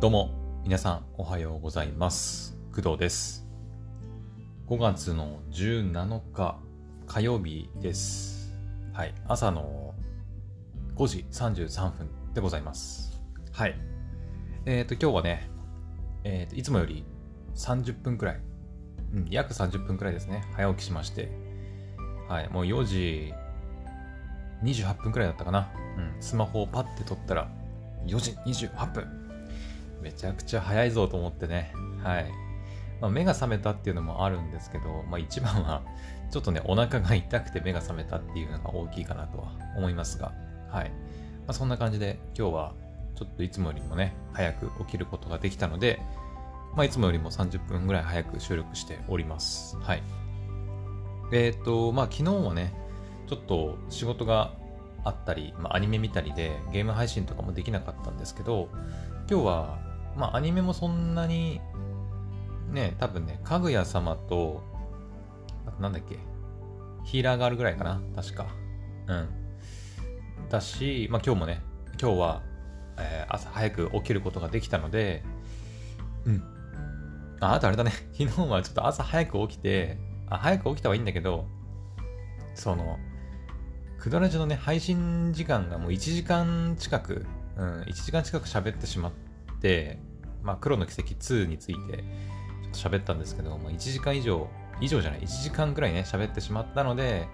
どうも、皆さんおはようございます。工藤です。5月の17日火曜日です。はい、朝の5時33分でございます。はい。えっ、と、今日はね、えっ、と、いつもより30分くらい、うん、約30分くらいですね、早起きしまして、はい、もう4時28分くらいだったかな。うん、スマホをパッて取ったら、4時28分。めちゃくちゃ早いぞと思ってね。はい。まあ、目が覚めたっていうのもあるんですけど、まあ一番は、ちょっとね、お腹が痛くて目が覚めたっていうのが大きいかなとは思いますが、はい。まあ、そんな感じで今日はちょっといつもよりもね、早く起きることができたので、まあいつもよりも30分ぐらい早く収録しております。はい。えっ、と、まあ昨日はね、ちょっと仕事があったり、まあ、アニメ見たりでゲーム配信とかもできなかったんですけど、今日は、まあアニメもそんなに、ね、多分ね、かぐや様と、あとなんだっけ、ヒーラーがあるぐらいかな、確か。うん。だし、まあ今日もね、今日は、えー朝早く起きることができたので、うん。あ、あとあれだね、昨日はちょっと朝早く起きて、あ、早く起きたはいいんだけど、その、クドラジのね、配信時間がもう1時間近く、うん、1時間近く喋ってしまって、まあ、黒の奇跡2について、ちょっと喋ったんですけど、まあ、1時間以上、以上じゃない、1時間くらいね、喋ってしまったので、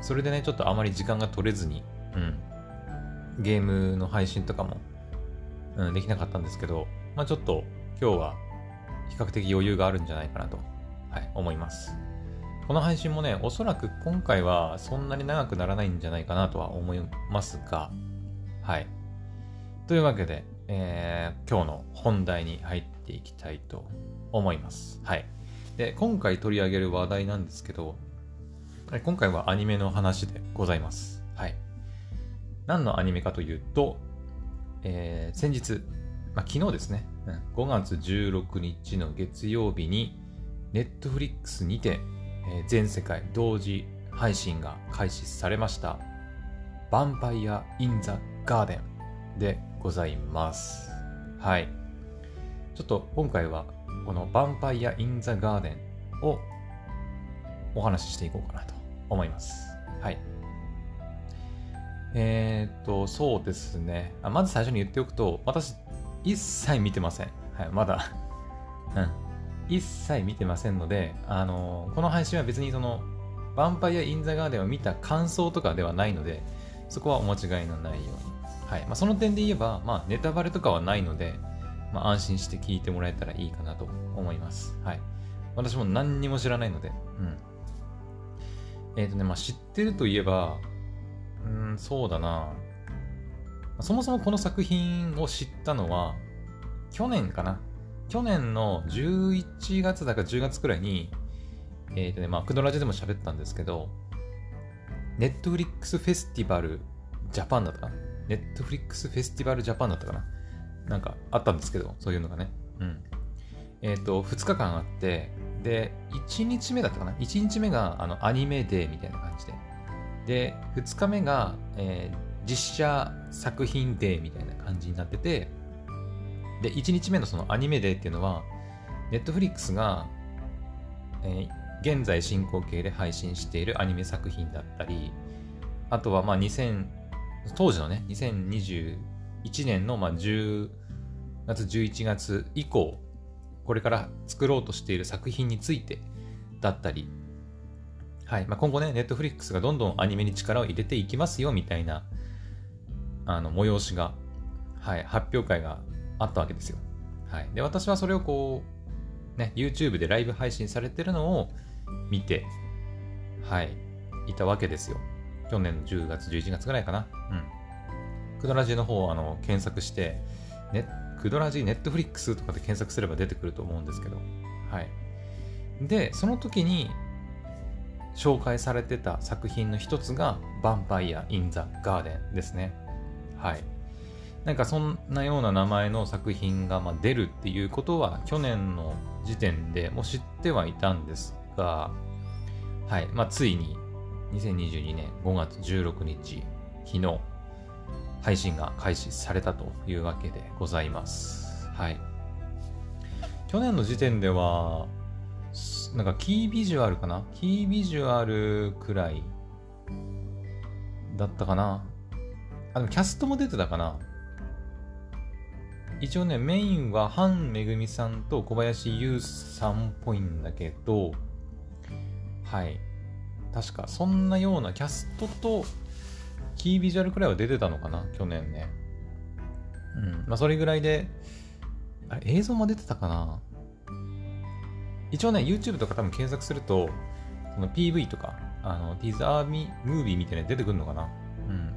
それでね、ちょっとあまり時間が取れずに、うん、ゲームの配信とかも、うん、できなかったんですけど、まあ、ちょっと今日は比較的余裕があるんじゃないかなと、はい、思います。この配信もね、おそらく今回はそんなに長くならないんじゃないかなとは思いますが、はい。というわけで、えー今日の本題に入っていきたいと思います。はい。で、今回取り上げる話題なんですけど、今回はアニメの話でございます。はい。何のアニメかというと、えー先日、まあ、昨日ですね、5月16日の月曜日に、Netflix にて、え全世界同時配信が開始されました、ヴァンパイア・イン・ザ・ガーデンでございます。はい。ちょっと今回は、このヴァンパイア・イン・ザ・ガーデンをお話ししていこうかなと思います。はい。えーっと、そうですね。あまず最初に言っておくと、私、一切見てません。はい、まだ。うん。一切見てませんので、あのこの配信は別にその、ヴァンパイア・イン・ザ・ガーデンを見た感想とかではないので、そこはお間違いのないように。はい。まあ、その点で言えば、まあ、ネタバレとかはないので、まあ、安心して聞いてもらえたらいいかなと思います。はい。私も何にも知らないので、うん。えっ、とね、まあ、知ってるといえば、うん、そうだな。そもそもこの作品を知ったのは、去年かな。去年の11月だか10月くらいに、えっ、とね、まあ、クドラジでも喋ったんですけど、ネットフリックスフェスティバルジャパンだったかな？ネットフリックスフェスティバルジャパンだったかな？なんかあったんですけど、そういうのがね。うん。えっ、と、2日間あって、で、1日目だったかな ?1 日目があのアニメデーみたいな感じで。で、2日目が、えー実写作品デーみたいな感じになってて、で、1日目のそのアニメデーっていうのは、ネットフリックスが、えー現在進行形で配信しているアニメ作品だったり、あとはまあ2000、当時のね、2021年のまあ10月、11月以降、これから作ろうとしている作品についてだったり、はい。まあ、今後ね、ネットフリックスがどんどんアニメに力を入れていきますよ、みたいな、あの、催しが、はい、発表会があったわけですよ。はい。で、私はそれをこう、ね、YouTube でライブ配信されてるのを見て、はい、いたわけですよ。去年の10月、11月ぐらいかな。うん。クドラジの方をあの検索して、ね、クドラジネットフリックスとかで検索すれば出てくると思うんですけど、はい。で、その時に紹介されてた作品の一つが、ヴァンパイア・イン・ザ・ガーデンですね。はい。なんかそんなような名前の作品がま出るっていうことは去年の時点でもう知ってはいたんですが、はい。まあついに2022年5月16日、昨日、配信が開始されたというわけでございます。はい。去年の時点では、なんかキービジュアルかな？キービジュアルくらいだったかな？あ、でもキャストも出てたかな？一応ね、メインはハンめぐみさんと小林優さんっぽいんだけど、はい。確か、そんなようなキャストとキービジュアルくらいは出てたのかな去年ね。うん。まあ、それぐらいで、あれ、映像も出てたかな一応ね、YouTube とか多分検索すると、その PV とか、あの、ティザーミムービーみたいな出てくるのかなうん。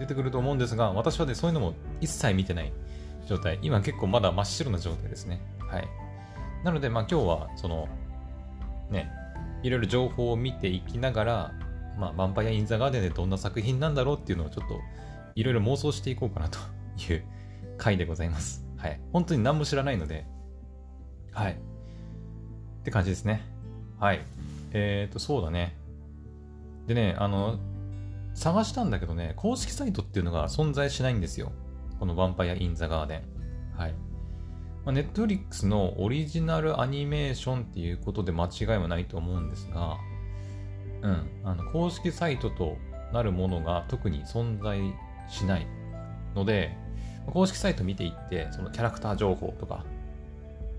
出てくると思うんですが、私はね、そういうのも一切見てない状態。今結構まだ真っ白な状態ですね。はい。なので、まあ今日は、その、ね、いろいろ情報を見ていきながら、まあ、ヴァンパイア・イン・ザ・ガーデンでどんな作品なんだろうっていうのをちょっと、いろいろ妄想していこうかなと いう回でございます。はい。本当に何も知らないので、はい。って感じですね。はい。えっ、ー、と、そうだね。でね、あの、探したんだけどね、公式サイトっていうのが存在しないんですよ。このヴァンパイア・イン・ザ・ガーデン。はい。まあ、ネットフリックスのオリジナルアニメーションっていうことで間違いはないと思うんですが、うん、あの公式サイトとなるものが特に存在しないので、公式サイト見ていって、そのキャラクター情報とか、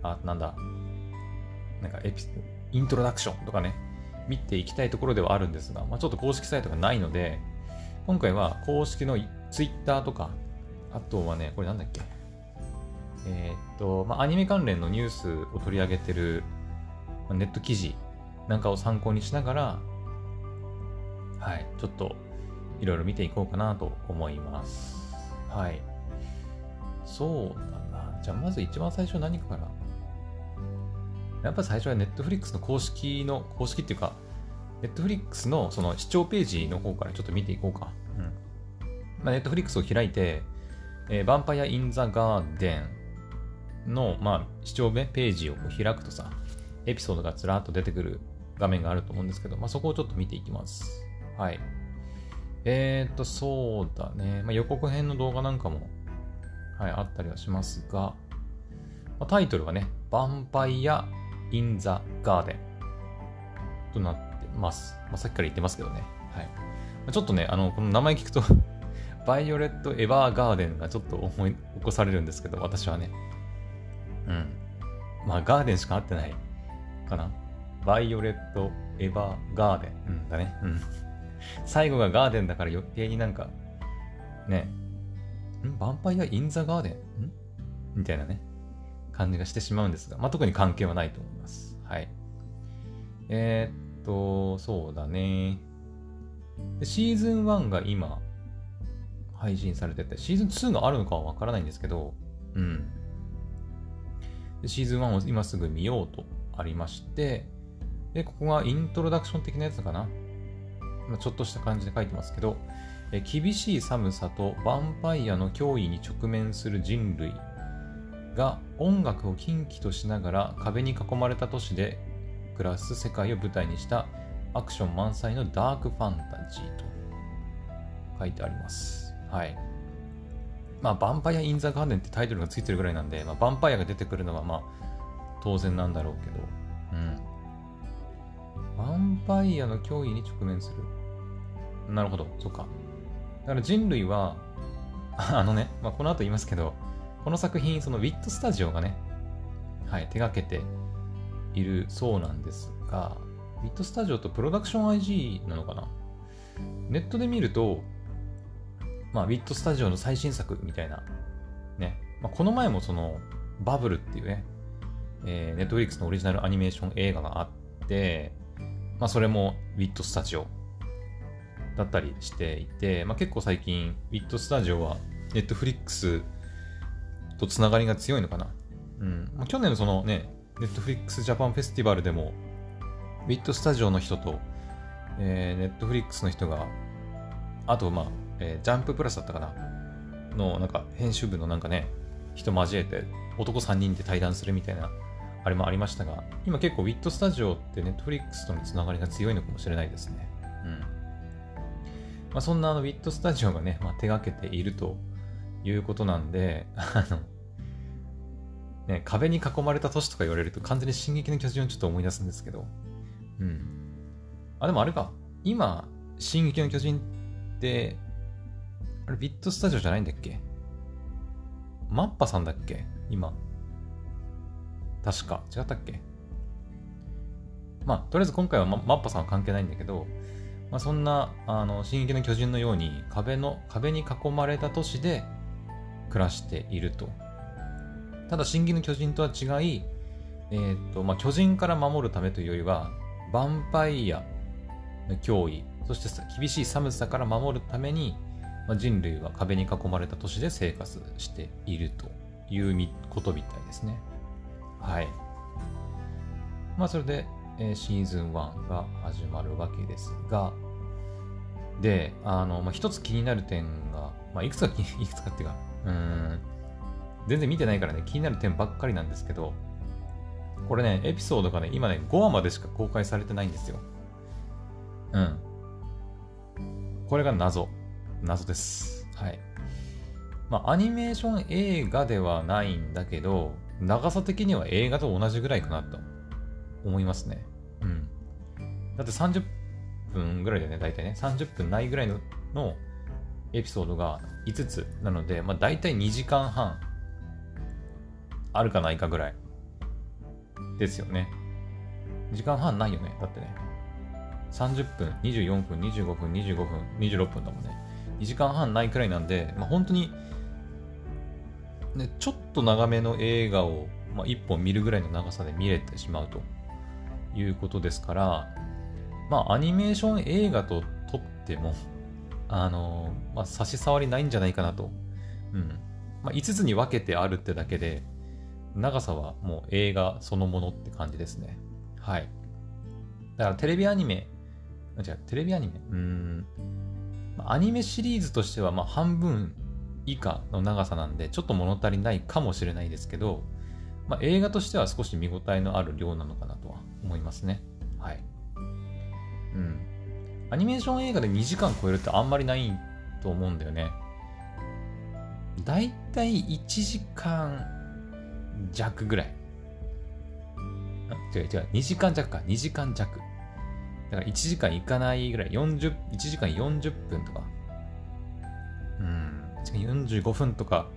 あ、なんだ、なんかエピ、イントロダクションとかね、見ていきたいところではあるんですが、まあ、ちょっと公式サイトがないので、今回は公式の Twitter とか、あとはね、これなんだっけ？えー、っと、まあ、アニメ関連のニュースを取り上げてるまあネット記事なんかを参考にしながら、はい、ちょっといろいろ見ていこうかなと思います。はい。そうだな。じゃあまず一番最初何から？やっぱ最初はネットフリックスの公式の、公式っていうか、ネットフリックスのその視聴ページの方からちょっと見ていこうか。うん。まあ、ネットフリックスを開いて、えー、ヴァンパイア・イン・ザ・ガーデンの、まあ、視聴目ページを開くとさ、エピソードがずらっと出てくる画面があると思うんですけど、まあ、そこをちょっと見ていきます。はい。えー、っと、そうだね。まあ、予告編の動画なんかも、はい、あったりはしますが、まあ、タイトルはね、ヴァンパイア・イン・ザ・ガーデンとなってます。まあ、さっきから言ってますけどね。はい。ちょっとね、あの、この名前聞くとバイオレット・エヴァーガーデンがちょっと思い起こされるんですけど、私はね。うん。まあ、ガーデンしか合ってないかな。バイオレット・エヴァーガーデン。うんだね。うん。最後がガーデンだから余計になんか、ね、ん？ヴァンパイア・イン・ザ・ガーデン？ん？みたいなね、感じがしてしまうんですが、まあ、特に関係はないと思います。はい。えー、っと、そうだね。シーズン1が今、配信されてて、シーズン2があるのかはわからないんですけど、うん。シーズン1を今すぐ見ようとありまして、で、ここがイントロダクション的なやつかな。まあ、ちょっとした感じで書いてますけど、え厳しい寒さとヴァンパイアの脅威に直面する人類が音楽を禁忌としながら壁に囲まれた都市で暮らす世界を舞台にしたアクション満載のダークファンタジーと書いてあります。はい。まあ、ヴァンパイア・イン・ザ・ガーデンってタイトルがついてるぐらいなんで、まあ、ヴァンパイアが出てくるのはまあ、当然なんだろうけど、うん。ヴァンパイアの脅威に直面する。なるほど、そっか。だから人類は、あのね、まあ、この後言いますけど、この作品、そのウィットスタジオがね、はい、手がけているそうなんですが、ウィットスタジオとプロダクション IG なのかな？ネットで見ると、まあ、ウィットスタジオの最新作みたいな、ね。まあ、この前もその、バブルっていうね、えー、ネットフリックスのオリジナルアニメーション映画があって、まあ、それもウィットスタジオだったりしていて、まあ、結構最近、ウィットスタジオはネットフリックスとつながりが強いのかな。うん。まあ、去年のそのね、ネットフリックスジャパンフェスティバルでも、ウィットスタジオの人と、えー、ネットフリックスの人が、あと、まあ、えー、ジャンププラスだったかな？の、なんか編集部のなんかね、人交えて男3人で対談するみたいな、あれもありましたが、今結構ウィットスタジオってネットフリックスとのつながりが強いのかもしれないですね。うん。ままあ、そんなあの、ウィットスタジオがね、まあ、手がけているということなんで、あの、ね、壁に囲まれた都市とか言われると完全に進撃の巨人をちょっと思い出すんですけど、うん。あ、でもあれか、今、進撃の巨人って、あれ、ビットスタジオじゃないんだっけ？マッパさんだっけ？今。確か。違ったっけ？まあ、とりあえず今回はマッパさんは関係ないんだけど、まあ、そんな、あの、進撃の巨人のように壁の、壁に囲まれた都市で暮らしていると。ただ、進撃の巨人とは違い、えっ、ー、と、まあ、巨人から守るためというよりは、ヴァンパイアの脅威、そして厳しい寒さから守るために、まあ、人類は壁に囲まれた都市で生活しているということみたいですね。はい。まあ、それで、えー、シーズン1が始まるわけですが、で、あの、まあ、一つ気になる点が、まあ、いくつか、いくつかっていうか、うん、全然見てないからね、気になる点ばっかりなんですけど、これね、エピソードがね、今ね、5話までしか公開されてないんですよ。うん。これが謎。謎です。はい。まあ、アニメーション映画ではないんだけど、長さ的には映画と同じぐらいかなと思いますね。うん。だって30分ぐらいだよね、大体ね。30分ないぐらいののエピソードが5つなので、まあ大体2時間半あるかないかぐらいですよね。時間半ないよね。だってね。30分、24分、25分、25分、26分だもんね。2時間半ないくらいなんで、まあ、本当に、ね、ちょっと長めの映画を、まあ、1本見るぐらいの長さで見れてしまうということですから、まあ、アニメーション映画と撮っても、あの、まあ、差し障りないんじゃないかなと。うん。まあ、5つに分けてあるってだけで、長さはもう映画そのものって感じですね。はい。だからテレビアニメ、違う、テレビアニメ？うん。アニメシリーズとしてはまあ半分以下の長さなんで、ちょっと物足りないかもしれないですけど、まあ、映画としては少し見応えのある量なのかなとは思いますね。はい。うん。アニメーション映画で2時間超えるってあんまりないと思うんだよね。だいたい1時間弱ぐらい。違う違う、2時間弱か、2時間弱。だから1時間いかないぐらい、40、1時間40分とか。うん、1時間45分とか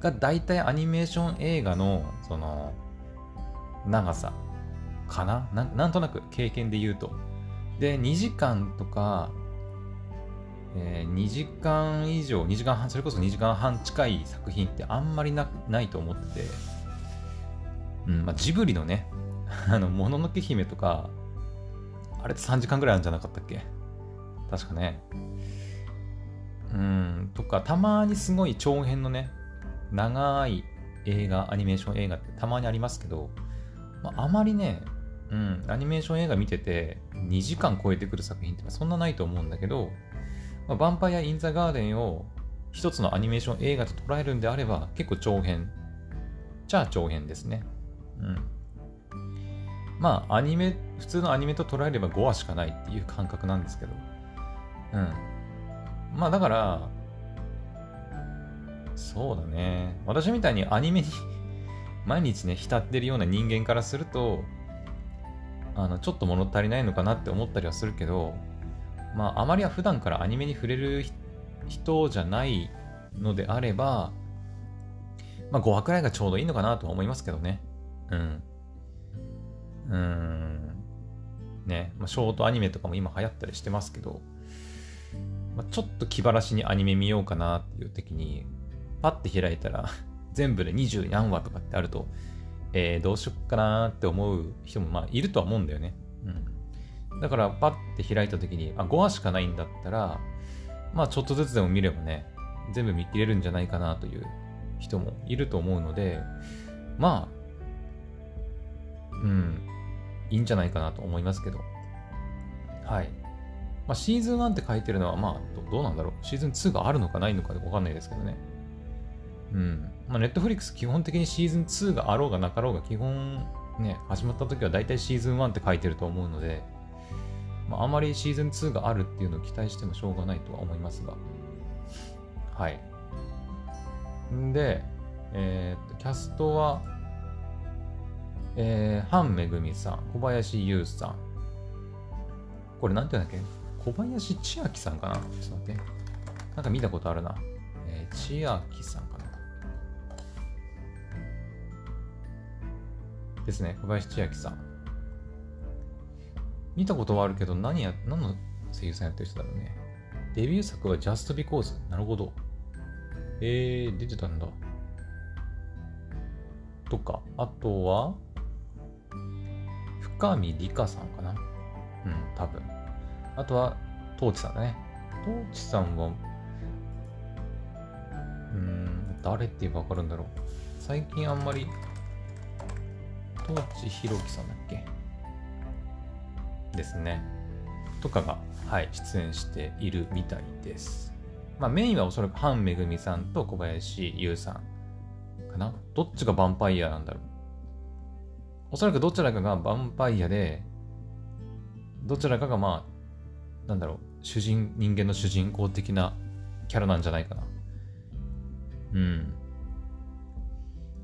が大体アニメーション映画の、その、長さかな？なんとなく経験で言うと。で、2時間とか、えー、2時間以上、2時間半、それこそ2時間半近い作品ってあんまりなないと思ってて、うんまあ、ジブリのね、あの、もののけ姫とか、あれって3時間ぐらいあるんじゃなかったっけ？確かね。うん、とか、たまにすごい長編のね、長い映画、アニメーション映画ってたまにありますけど、まあ、あまりね、うん、アニメーション映画見てて2時間超えてくる作品ってそんなないと思うんだけど、まあ、ヴァンパイア・イン・ザ・ガーデンを一つのアニメーション映画と捉えるんであれば結構長編じゃあ長編ですね。うん。まあ、アニメ、普通のアニメと捉えれば5話しかないっていう感覚なんですけど。うん。まあ、だから、そうだね。私みたいにアニメに 毎日ね、浸ってるような人間からすると、あの、ちょっと物足りないのかなって思ったりはするけど、まあ、あまりは普段からアニメに触れる人じゃないのであれば、まあ、5話くらいがちょうどいいのかなとは思いますけどね。うん。うん。ね、まあ、ショートアニメとかも今流行ったりしてますけど、まあ、ちょっと気晴らしにアニメ見ようかなっていう時に、パッて開いたら 全部で20何話とかってあると、えー、どうしよっかなって思う人もまあいるとは思うんだよね。うん。だからパッて開いた時に、あ、5話しかないんだったら、まあちょっとずつでも見ればね、全部見切れるんじゃないかなという人もいると思うので、まあ、うん、いいんじゃないかなと思いますけど。はい。まあ、シーズン1って書いてるのは、まあど、うなんだろう。シーズン2があるのかないのかわかんないですけどね。うん。まあ、ネットフリックス基本的にシーズン2があろうがなかろうが、基本ね、始まった時は大体シーズン1って書いてると思うので、まあ、あまりシーズン2があるっていうのを期待してもしょうがないとは思いますが。はい。んで、えー、っと、キャストは、えー、ハンめぐみさん、小林優さん。これなんて言うんだっけ？小林千秋さんかな？ちょっと待って。なんか見たことあるな。えー、千秋さんかなですね。小林千秋さん。見たことはあるけど、何や、何の声優さんやってる人だろうね。デビュー作は Just Because。なるほど。えー、出てたんだ。とか、あとは、深見理香さんかな。うん、多分。あとは、トーチさんだね。トーチさんは、うん、誰って言えばわかるんだろう。最近あんまり、トーチひろきさんだっけ？ですね。とかが、はい、出演しているみたいです。まあ、メインはおそらくハンめぐみさんと小林優さんかな。どっちがヴァンパイアなんだろう。おそらくどちらかがヴァンパイアで、どちらかがまあ、なんだろう、主人、人間の主人公的なキャラなんじゃないかな。うん。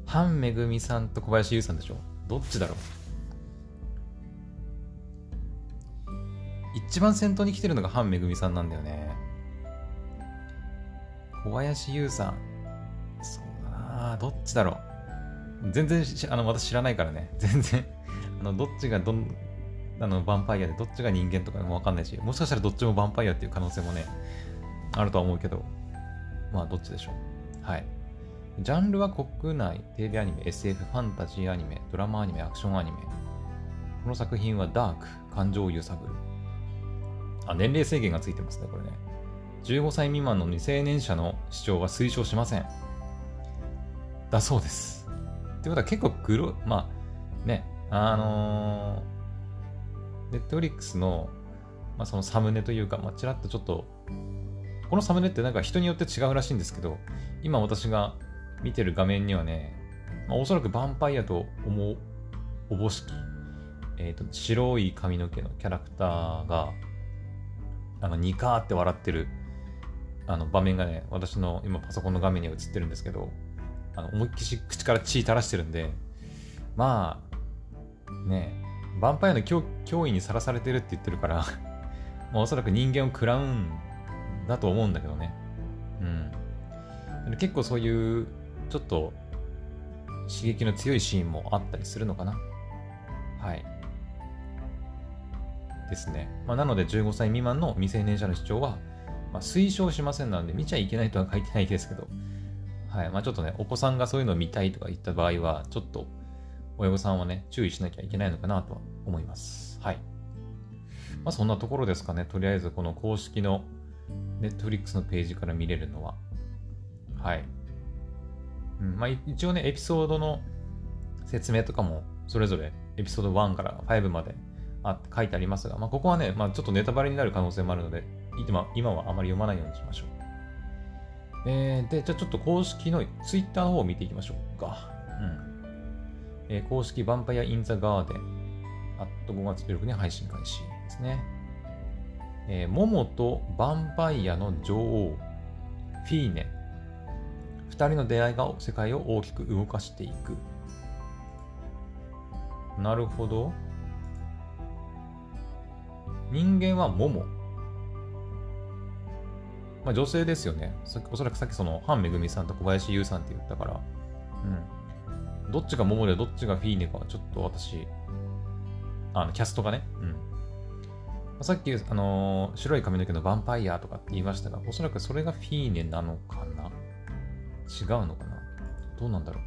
ハンめぐみさんと小林優さんでしょ？どっちだろう？一番先頭に来てるのがハンめぐみさんなんだよね。小林優さん。そうだなどっちだろう？全然あの、私知らないからね。全然あの、どっちがどん、あの、ヴァンパイアでどっちが人間とかもわかんないし、もしかしたらどっちもヴァンパイアっていう可能性もね、あるとは思うけど、まあ、どっちでしょう。はい。ジャンルは国内、テレビアニメ、SF、ファンタジーアニメ、ドラマアニメ、アクションアニメ。この作品はダーク、感情を揺さぶる。あ、年齢制限がついてますね、これね。15歳未満の未成年者の視聴は推奨しません。だそうです。ってことは結構グロ、まあ、ね、あのー、ネットフリックスの、まあ、そのサムネというか、まあ、ちらっとちょっと、このサムネってなんか人によって違うらしいんですけど、今私が見てる画面にはね、まあ、おそらくヴァンパイアと思うおぼしき、えっ、ー、と、白い髪の毛のキャラクターが、あの、ニカーって笑ってる、あの、場面がね、私の今パソコンの画面には映ってるんですけど、あの、思いっきし口から血垂らしてるんで、まあ、ね、ヴァンパイアの脅威にさらされてるって言ってるからまあ、おそらく人間を食らうんだと思うんだけどね。うん。結構そういう、ちょっと、刺激の強いシーンもあったりするのかな。はい。ですね。まあ、なので15歳未満の未成年者の視聴は、まあ、推奨しませんなので見ちゃいけないとは書いてないですけど、はいまあ、ちょっとね、お子さんがそういうのを見たいとか言った場合は、ちょっと親御さんはね、注意しなきゃいけないのかなとは思います。はい。まあ、そんなところですかね。とりあえず、この公式の Netflix のページから見れるのは。はい。うんまあ、一応ね、エピソードの説明とかも、それぞれエピソード1から5まであ書いてありますが、まあ、ここはね、まあ、ちょっとネタバレになる可能性もあるので、今今はあまり読まないようにしましょう。えー、で、じゃあちょっと公式の Twitter の方を見ていきましょうか。うん。えー、公式ヴァンパイア・イン・ザ・ガーデン、あと5月16日配信開始ですね。えー、モモとヴァンパイアの女王、フィーネ。二人の出会いが世界を大きく動かしていく。なるほど。人間はモモ。まあ女性ですよね。おそらくさっきその、ハンめぐみさんと小林優さんって言ったから、うん。どっちがモモでどっちがフィーネかはちょっと私、あの、キャストがね、うん。さっき、あのー、白い髪の毛のヴァンパイアとかって言いましたが、おそらくそれがフィーネなのかな？違うのかな？どうなんだろ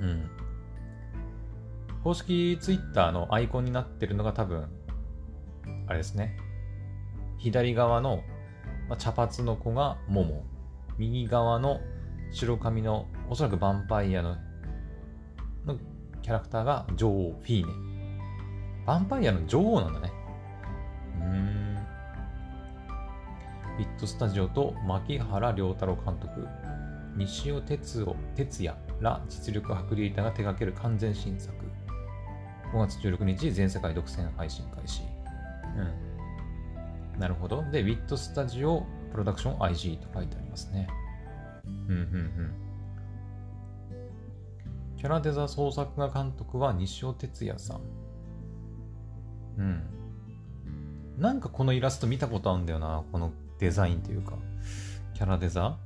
う？うん。公式ツイッターのアイコンになってるのが多分、あれですね。左側の、まあ、茶髪の子がモモ。右側の白髪の、おそらくヴァンパイアののキャラクターが女王、フィーネ。ヴァンパイアの女王なんだね。うん。ビットスタジオと牧原良太郎監督、西尾哲夫哲也ら実力派クリエイターが手掛ける完全新作。5月16日、全世界独占配信開始。うん。なるほど。で、ウィットスタジオプロダクション IG と書いてありますね。うんうんうん。キャラデザ創作画監督は西尾哲也さん。うん。なんかこのイラスト見たことあるんだよな。このデザインというか。キャラデザ？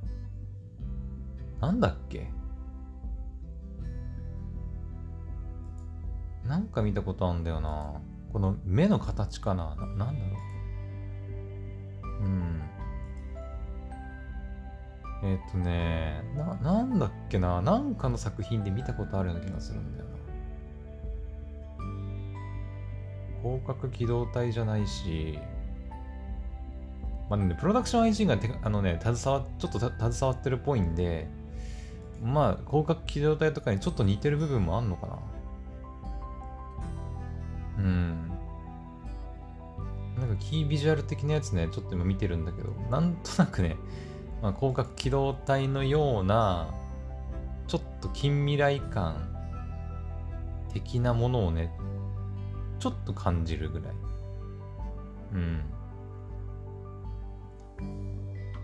なんだっけ？なんか見たことあるんだよな。この目の形かな？ななんだろう。えっ、ー、とねな、なんだっけな。なんかの作品で見たことあるような気がするんだよな。広角機動隊じゃないし、まあね、プロダクション IG がてあのね、携わ、ちょっと携わってるっぽいんで、まあ、広角機動隊とかにちょっと似てる部分もあんのかな。うん。なんかキービジュアル的なやつね、ちょっと今見てるんだけど、なんとなくね、まあ、広角機動隊のような、ちょっと近未来感的なものをね、ちょっと感じるぐらい。うん。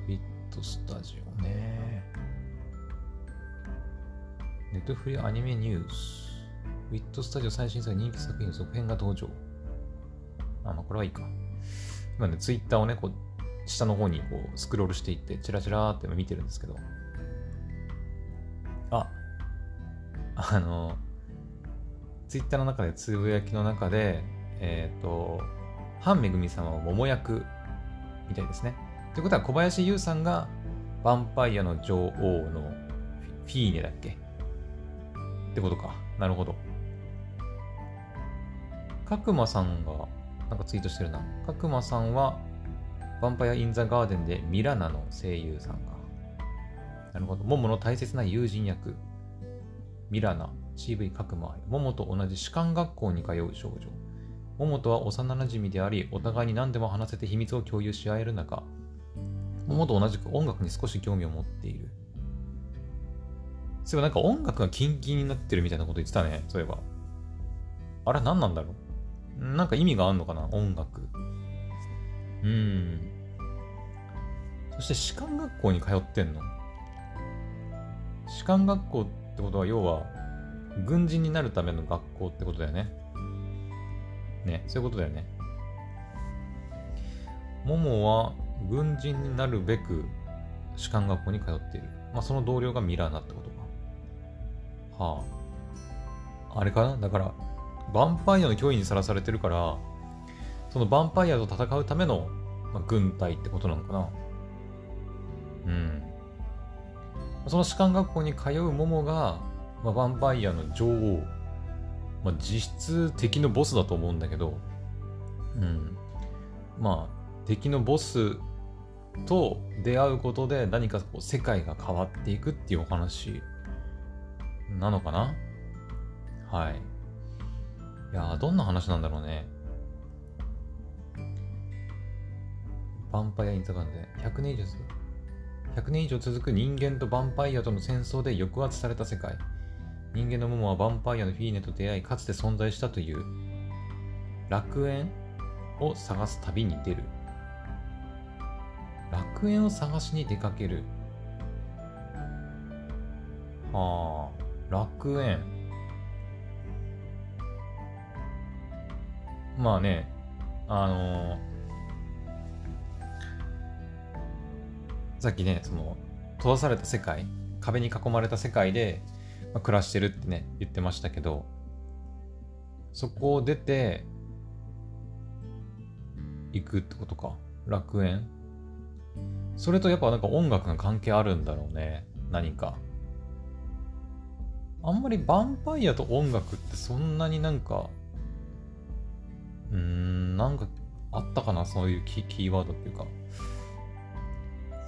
ビットスタジオね。ネットフリアニメニュース。ウィットスタジオ最新作人気作品続編が登場。あ、まあ、これはいいか。今ね、ツイッターをね、こう、下の方にこう、スクロールしていって、チラチラーって見てるんですけど。あ、あの、ツイッターの中で、つぶやきの中で、えっ、ー、と、ハンめぐみさんは桃役みたいですね。ということは、小林優さんが、ヴァンパイアの女王のフィーネだっけ？ってことか。なるほど。角間さんが、なんかツイートしてるな。角間さんは、ヴァンパイア・イン・ザ・ガーデンでミラナの声優さんが。なるほど。モモの大切な友人役。ミラナ、CV 角間。モモと同じ士官学校に通う少女。モモとは幼馴染であり、お互いに何でも話せて秘密を共有し合える中、モモと同じく音楽に少し興味を持っている。そういえばなんか音楽がキンキンになってるみたいなこと言ってたね。そういえば。あれ何なんだろうなんか意味があんのかな音楽。うん。そして士官学校に通ってんの？士官学校ってことは要は軍人になるための学校ってことだよね。ね、そういうことだよね。モモは軍人になるべく士官学校に通っている。まあ、その同僚がミラーナってことか。はあ。あれかな？だから、ヴァンパイアの脅威にさらされてるから、そのヴァンパイアと戦うための、まあ、軍隊ってことなのかなうん。その士官学校に通うモモが、まあ、ヴァンパイアの女王、まあ、実質敵のボスだと思うんだけど、うん。まあ、敵のボスと出会うことで何かこう世界が変わっていくっていうお話なのかなはい。いやどんな話なんだろうね。ヴァンパイア・イン・ザ・ガンで100年以上100年以上続く人間とヴァンパイアとの戦争で抑圧された世界。人間のモモはヴァンパイアのフィーネと出会い、かつて存在したという楽園を探す旅に出る。楽園を探しに出かける。はあ、楽園。まあね、あのー、さっきね、その、閉ざされた世界、壁に囲まれた世界で、まあ、暮らしてるってね、言ってましたけど、そこを出て、行くってことか。楽園それとやっぱなんか音楽が関係あるんだろうね。何か。あんまりヴァンパイアと音楽ってそんなになんか、うーん、なんかあったかな？そういうキーワードっていうか。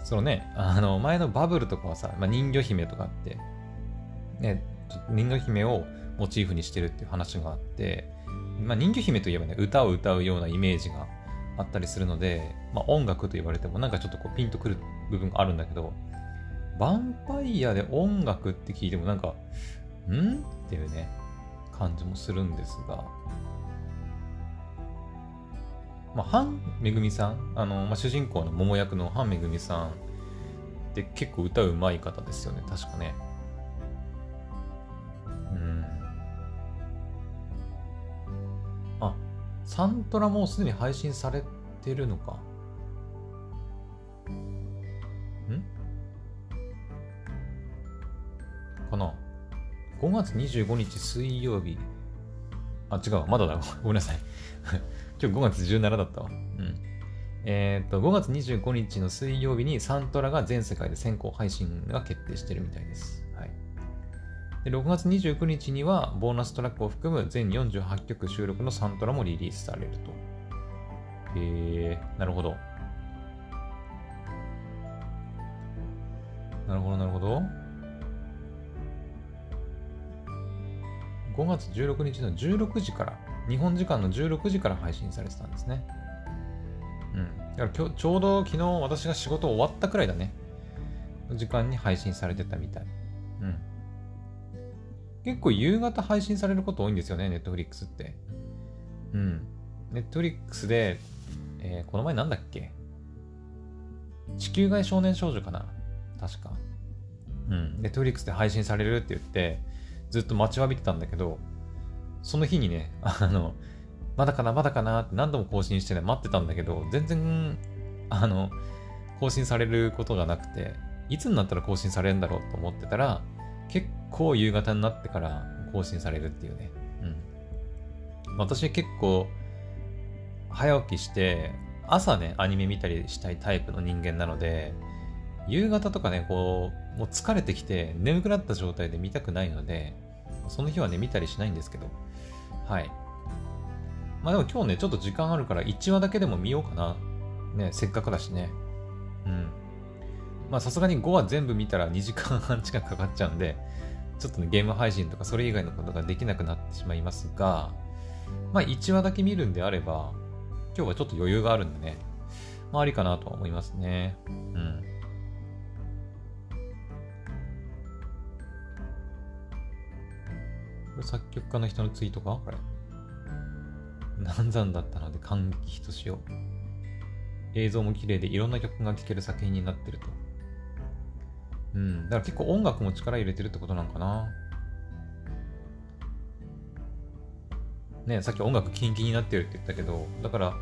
そのね、あの、前のバブルとかはさ、まあ、人魚姫とかあって、ね、人魚姫をモチーフにしてるっていう話があって、まあ、人魚姫といえばね、歌を歌うようなイメージがあったりするので、まあ、音楽と言われてもなんかちょっとこうピンとくる部分があるんだけど、ヴァンパイアで音楽って聞いてもなんか、ん？っていうね、感じもするんですが、まあ、ハンめぐみさん、あの、まあ、主人公の桃役のハンめぐみさんって結構歌うまい方ですよね、確かね。うん。あ、サントラもうすでに配信されてるのか。ん？かな ?5 月25日水曜日。あ、違う、まだだ。ごめんなさい。今日5月17だったわ。うん。えっ、と、5月25日の水曜日にサントラが全世界で先行配信が決定してるみたいです。はい。で、6月29日には、ボーナストラックを含む全48曲収録のサントラもリリースされると。へえー、なるほど。なるほど、なるほど。5月16日の16時から、日本時間の16時から配信されてたんですね。うん。だから今日、ちょうど昨日私が仕事終わったくらいだね。の時間に配信されてたみたい。うん。結構夕方配信されること多いんですよね、ネットフリックスって。うん。ネットフリックスで、えー、この前なんだっけ？地球外少年少女かな？確か。うん。ネットフリックスで配信されるって言って、ずっと待ちわびてたんだけど、その日にね、あの、まだかな、まだかなって何度も更新してね、待ってたんだけど、全然、あの、更新されることがなくて、いつになったら更新されるんだろうと思ってたら、結構夕方になってから更新されるっていうね。うん。私結構、早起きして、朝ね、アニメ見たりしたいタイプの人間なので、夕方とかね、こう、もう疲れてきて、眠くなった状態で見たくないので、その日はね、見たりしないんですけど、はい。まあでも今日ね、ちょっと時間あるから1話だけでも見ようかな。ね、せっかくだしね。うん。まあさすがに5話全部見たら2時間半近くかかっちゃうんで、ちょっとね、ゲーム配信とかそれ以外のことができなくなってしまいますが、まあ1話だけ見るんであれば、今日はちょっと余裕があるんでね、まあありかなとは思いますね。うん。作曲家の人のツイートか？これ。難産だったので感激ひとしお。映像も綺麗でいろんな曲が聴ける作品になってると。うん。だから結構音楽も力入れてるってことなんかな。ねさっき音楽キンキンになってるって言ったけど、だから、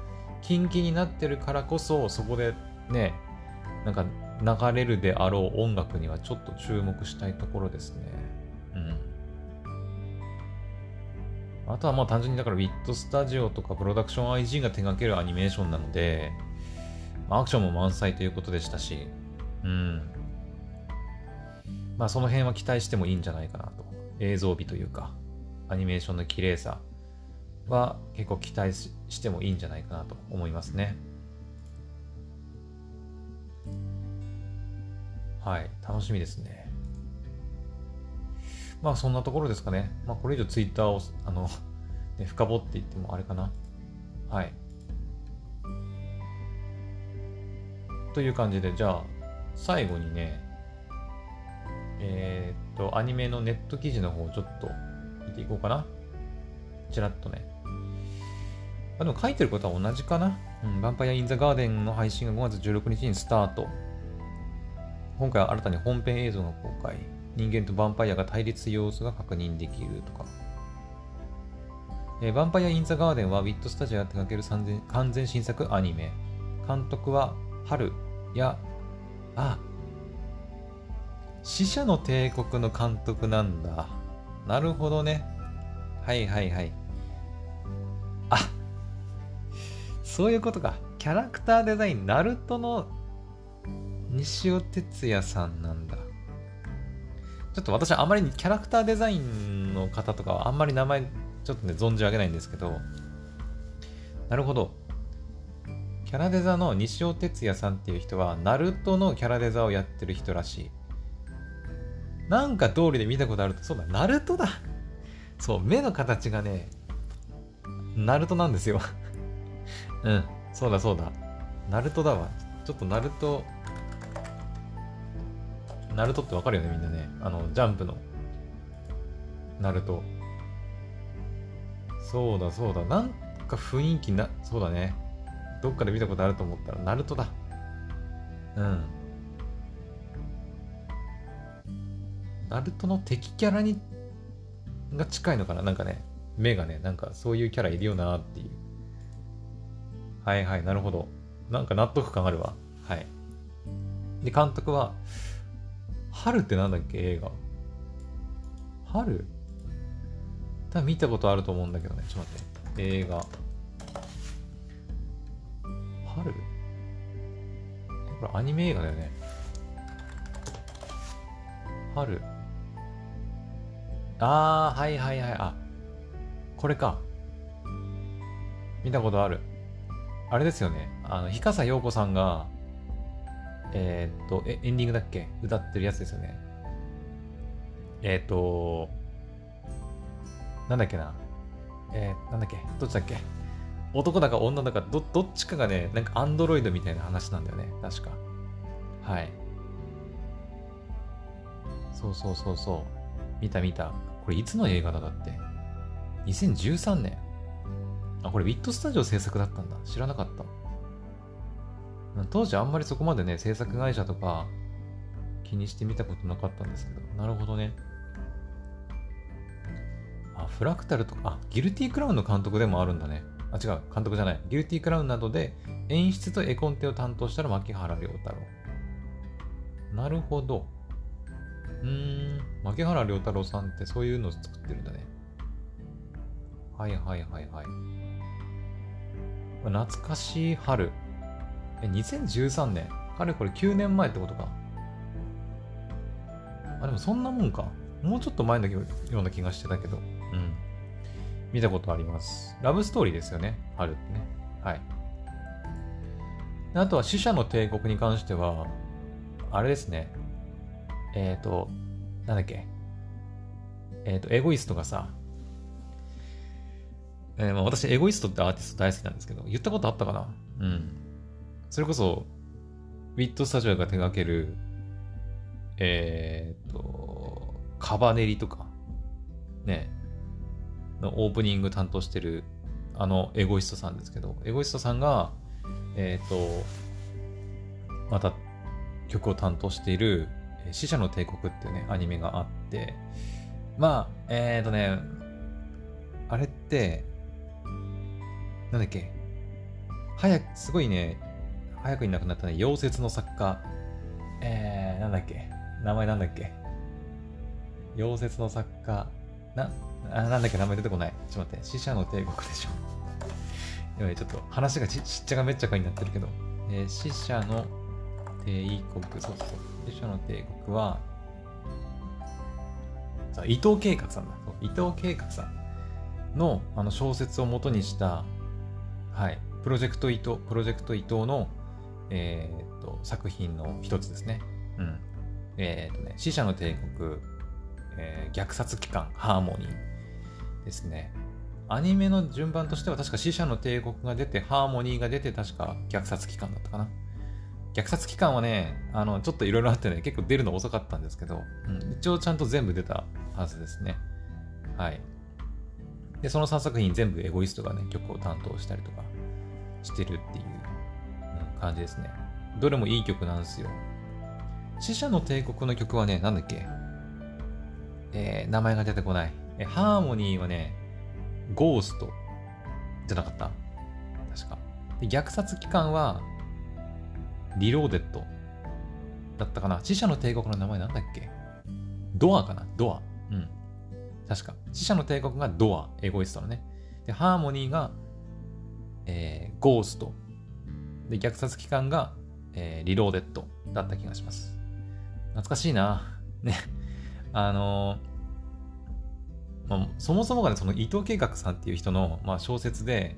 キンキンになってるからこそ、そこでね、なんか流れるであろう音楽にはちょっと注目したいところですね。あとはまあ単純にだから WIT スタジオとかプロダクション IG が手掛けるアニメーションなので、アクションも満載ということでしたし、うん。まあその辺は期待してもいいんじゃないかなと。映像美というか、アニメーションの綺麗さは結構期待してもいいんじゃないかなと思いますね。はい、楽しみですね。まあそんなところですかね。まあこれ以上ツイッターを、あの、ね、深掘っていってもあれかな。はい。という感じで、じゃあ、最後にね、えー、っと、アニメのネット記事の方をちょっと見ていこうかな。ちらっとね。あでも書いてることは同じかな。うん、ヴァンパイア・イン・ザ・ガーデンの配信が5月16日にスタート。今回は新たに本編映像の公開。人間とヴァンパイアが対立様子が確認できるとか。えー、ヴァンパイア・イン・ザ・ガーデンはウィット・スタジオが手掛ける完全新作アニメ。監督は春や、あ、死者の帝国の監督なんだ。なるほどね。はいはいはい。あそういうことか。キャラクターデザイン、ナルトの西尾哲也さんなんだ。ちょっと私はあまりキャラクターデザインの方とかはあんまり名前ちょっとね存じ上げないんですけど、なるほど。キャラデザの西尾哲也さんっていう人は、ナルトのキャラデザをやってる人らしい。なんか通りで見たことあると、そうだ、ナルトだ。そう、目の形がね、ナルトなんですよ。うん、そうだそうだ。ナルトだわ。ちょっとナルト、ナルトってわかるよね、みんなね。あの、ジャンプの。ナルト。そうだ、そうだ。なんか雰囲気な、そうだね。どっかで見たことあると思ったら、ナルトだ。うん。ナルトの敵キャラに、が近いのかな？なんかね、目がね、なんかそういうキャラいるよなっていう。はいはい、なるほど。なんか納得感あるわ。はい。で、監督は、春ってなんだっけ映画。春？多分見たことあると思うんだけどね。ちょっと待って。映画。春？これアニメ映画だよね。春。あー、はいはいはい。あ、これか。見たことある。あれですよね。あの、日笠陽子さんが、えー、っとエ、エンディングだっけ？歌ってるやつですよね。えー、っと、なんだっけな？えー、なんだっけ？どっちだっけ？男だか女だかど、どっちかがね、なんかアンドロイドみたいな話なんだよね。確か。はい。そうそうそうそう。見た見た。これいつの映画だだって？2013年。あ、これウィットスタジオ制作だったんだ。知らなかった。当時あんまりそこまでね、制作会社とか気にしてみたことなかったんですけど。なるほどね。あ、フラクタルとか、あ、ギルティクラウンの監督でもあるんだね。あ、違う、監督じゃない。ギルティクラウンなどで演出と絵コンテを担当したら牧原良太郎。なるほど。うーん、牧原良太郎さんってそういうのを作ってるんだね。はいはいはいはい。懐かしい春。え、2013年かれこれ9年前ってことか。あ、でもそんなもんか。もうちょっと前のような気がしてたけど。うん。見たことあります。ラブストーリーですよね。春ってね。はい。あとは死者の帝国に関しては、あれですね。えっ、ー、と、なんだっけ。えっ、ー、と、エゴイストがさ、えー、まあ私、エゴイストってアーティスト大好きなんですけど、言ったことあったかなうん。それこそ、ウィットスタジオが手掛ける、えっ、と、カバネリとか、ね、のオープニング担当してる、あの、エゴイストさんですけど、エゴイストさんが、えっ、と、また曲を担当している、死者の帝国っていうね、アニメがあって、まあ、えっ、とね、あれって、なんだっけ、早く、すごいね、早くいなくなったね、溶接の作家、えー、なんだっけ、名前なんだっけ、溶接の作家、な、あなんだっけ、名前出てこない。ちょっと待って、死者の帝国でしょ。やばい、ちょっと話がちちっちゃがめっちゃかになってるけど、えー、死者の帝国、そうそう、死者の帝国は、さ伊藤計画さんだ。伊藤計画さんのあの小説を元にした、はい、プロジェクト伊藤、プロジェクト伊藤の、えー、っと、作品の一つですね。うん。えー、っとね、死者の帝国、えー、虐殺機関、ハーモニーですね。アニメの順番としては確か死者の帝国が出て、ハーモニーが出て、確か虐殺機関だったかな。虐殺期間はね、あの、ちょっといろいろあってね、結構出るの遅かったんですけど、うん、一応ちゃんと全部出たはずですね。はい。で、その3作品全部エゴイストがね、曲を担当したりとかしてるっていう、うん、感じですね。どれもいい曲なんですよ。死者の帝国の曲はね、なんだっけ？えー、名前が出てこない。え、ハーモニーはね、ゴーストじゃなかった？確か。で、虐殺期間は、リローデッドだったかな死者の帝国の名前なんだっけ？ドアかな？ドア。うん。確か。死者の帝国がドア、エゴイストのね。で、ハーモニーが、えー、ゴースト。で、虐殺機関が、えー、リローデッドだった気がします。懐かしいな。ね。あのー、まあ、そもそもがね、その伊藤計画さんっていう人の、まあ、小説で、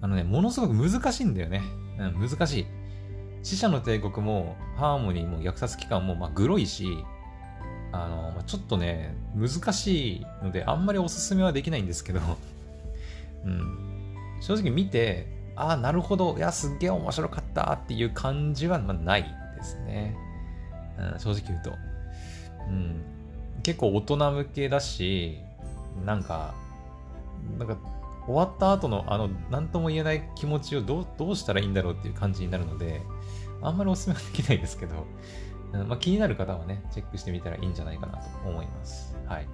あのね、ものすごく難しいんだよね。うん、難しい。死者の帝国もハーモニーも虐殺機関もまあグロいし、あの、ちょっとね、難しいのであんまりおすすめはできないんですけどうん。正直見て、ああ、なるほど、いや、すっげえ面白かったっていう感じは、まあ、ないですね。うん、正直言うと。うん。結構大人向けだし、なんか、なんか、終わった後のあの、なんとも言えない気持ちをどう、どうしたらいいんだろうっていう感じになるので、あんまりお勧めはできないですけど、うんまあ、気になる方はね、チェックしてみたらいいんじゃないかなと思います。はい。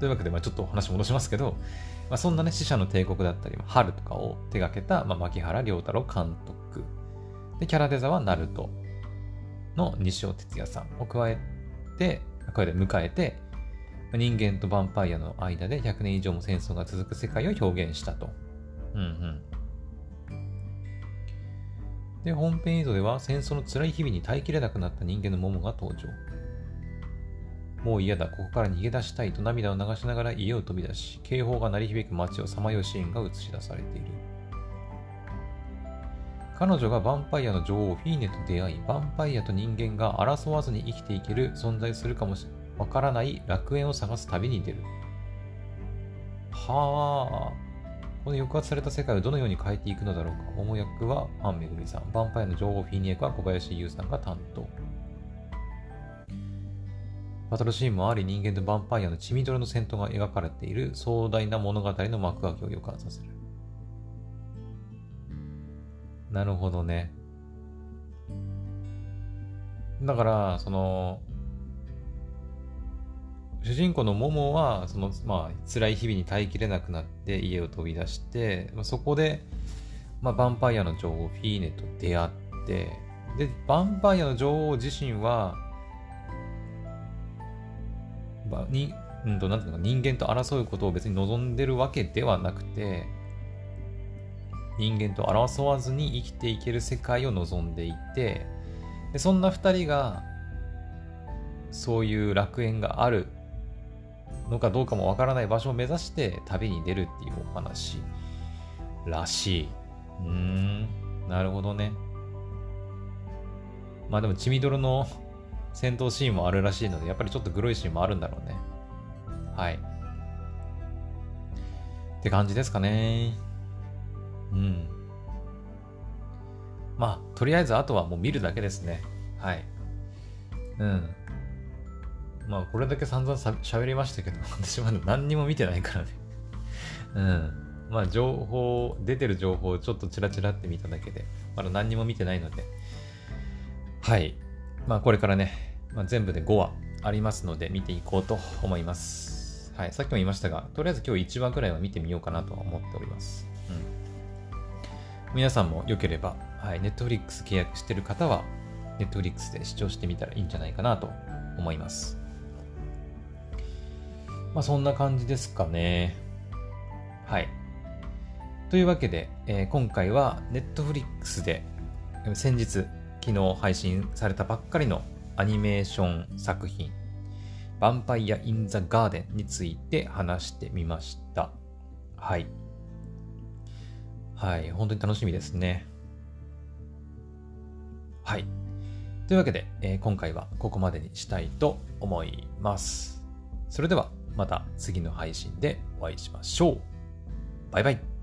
というわけで、まあ、ちょっとお話戻しますけど、まあ、そんなね、死者の帝国だったり、春とかを手掛けた、まあ、牧原良太郎監督。で、キャラデザはナルトの西尾哲也さんを加えて、これで迎えて、人間とヴァンパイアの間で100年以上も戦争が続く世界を表現したと。うんうん。で、本編映像では戦争の辛い日々に耐えきれなくなった人間のモモが登場。もう嫌だ、ここから逃げ出したいと涙を流しながら家を飛び出し、警報が鳴り響く街をさまようシーンが映し出されている。彼女がヴァンパイアの女王フィーネと出会い、ヴァンパイアと人間が争わずに生きていける存在するかもしわからない楽園を探す旅に出る。はあ。この抑圧された世界をどのように変えていくのだろうか。桃役はアン・メグミさん。ヴァンパイアの女王フィーネ役は小林優さんが担当。バトルシーンもあり、人間とヴァンパイアの血みどろの戦闘が描かれている壮大な物語の幕開けを予感させる。なるほどね。だから、その、主人公のモモは、その、まあ、辛い日々に耐えきれなくなって家を飛び出して、そこで、まあ、ヴァンパイアの女王フィーネと出会って、で、ヴァンパイアの女王自身は、に、うんと、なんていうのか、人間と争うことを別に望んでるわけではなくて、人間と争わずに生きていける世界を望んでいて、でそんな二人が、そういう楽園があるのかどうかもわからない場所を目指して旅に出るっていうお話らしい。うーん、なるほどね。まあでも、血みどろの戦闘シーンもあるらしいので、やっぱりちょっとグロいシーンもあるんだろうね。はい。って感じですかね。うん。まあ、とりあえずあとはもう見るだけですね。はい。うん。まあ、これだけ散々しゃべりましたけど、私まだ何にも見てないからね。うん。まあ、情報、出てる情報をちょっとチラチラって見ただけで、まだ何にも見てないので、はい。まあ、これからね、まあ、全部で5話ありますので、見ていこうと思います。はい。さっきも言いましたが、とりあえず今日1話くらいは見てみようかなと思っております。うん。皆さんも良ければ、はい。Netflix 契約してる方は、Netflix で視聴してみたらいいんじゃないかなと思います。まあそんな感じですかね。はい。というわけで、えー、今回は Netflix で先日、昨日配信されたばっかりのアニメーション作品、ヴァンパイア・イン・ザ・ガーデンについて話してみました。はい。はい、本当に楽しみですね。はい。というわけで、えー、今回はここまでにしたいと思います。それではまた次の配信でお会いしましょう。バイバイ。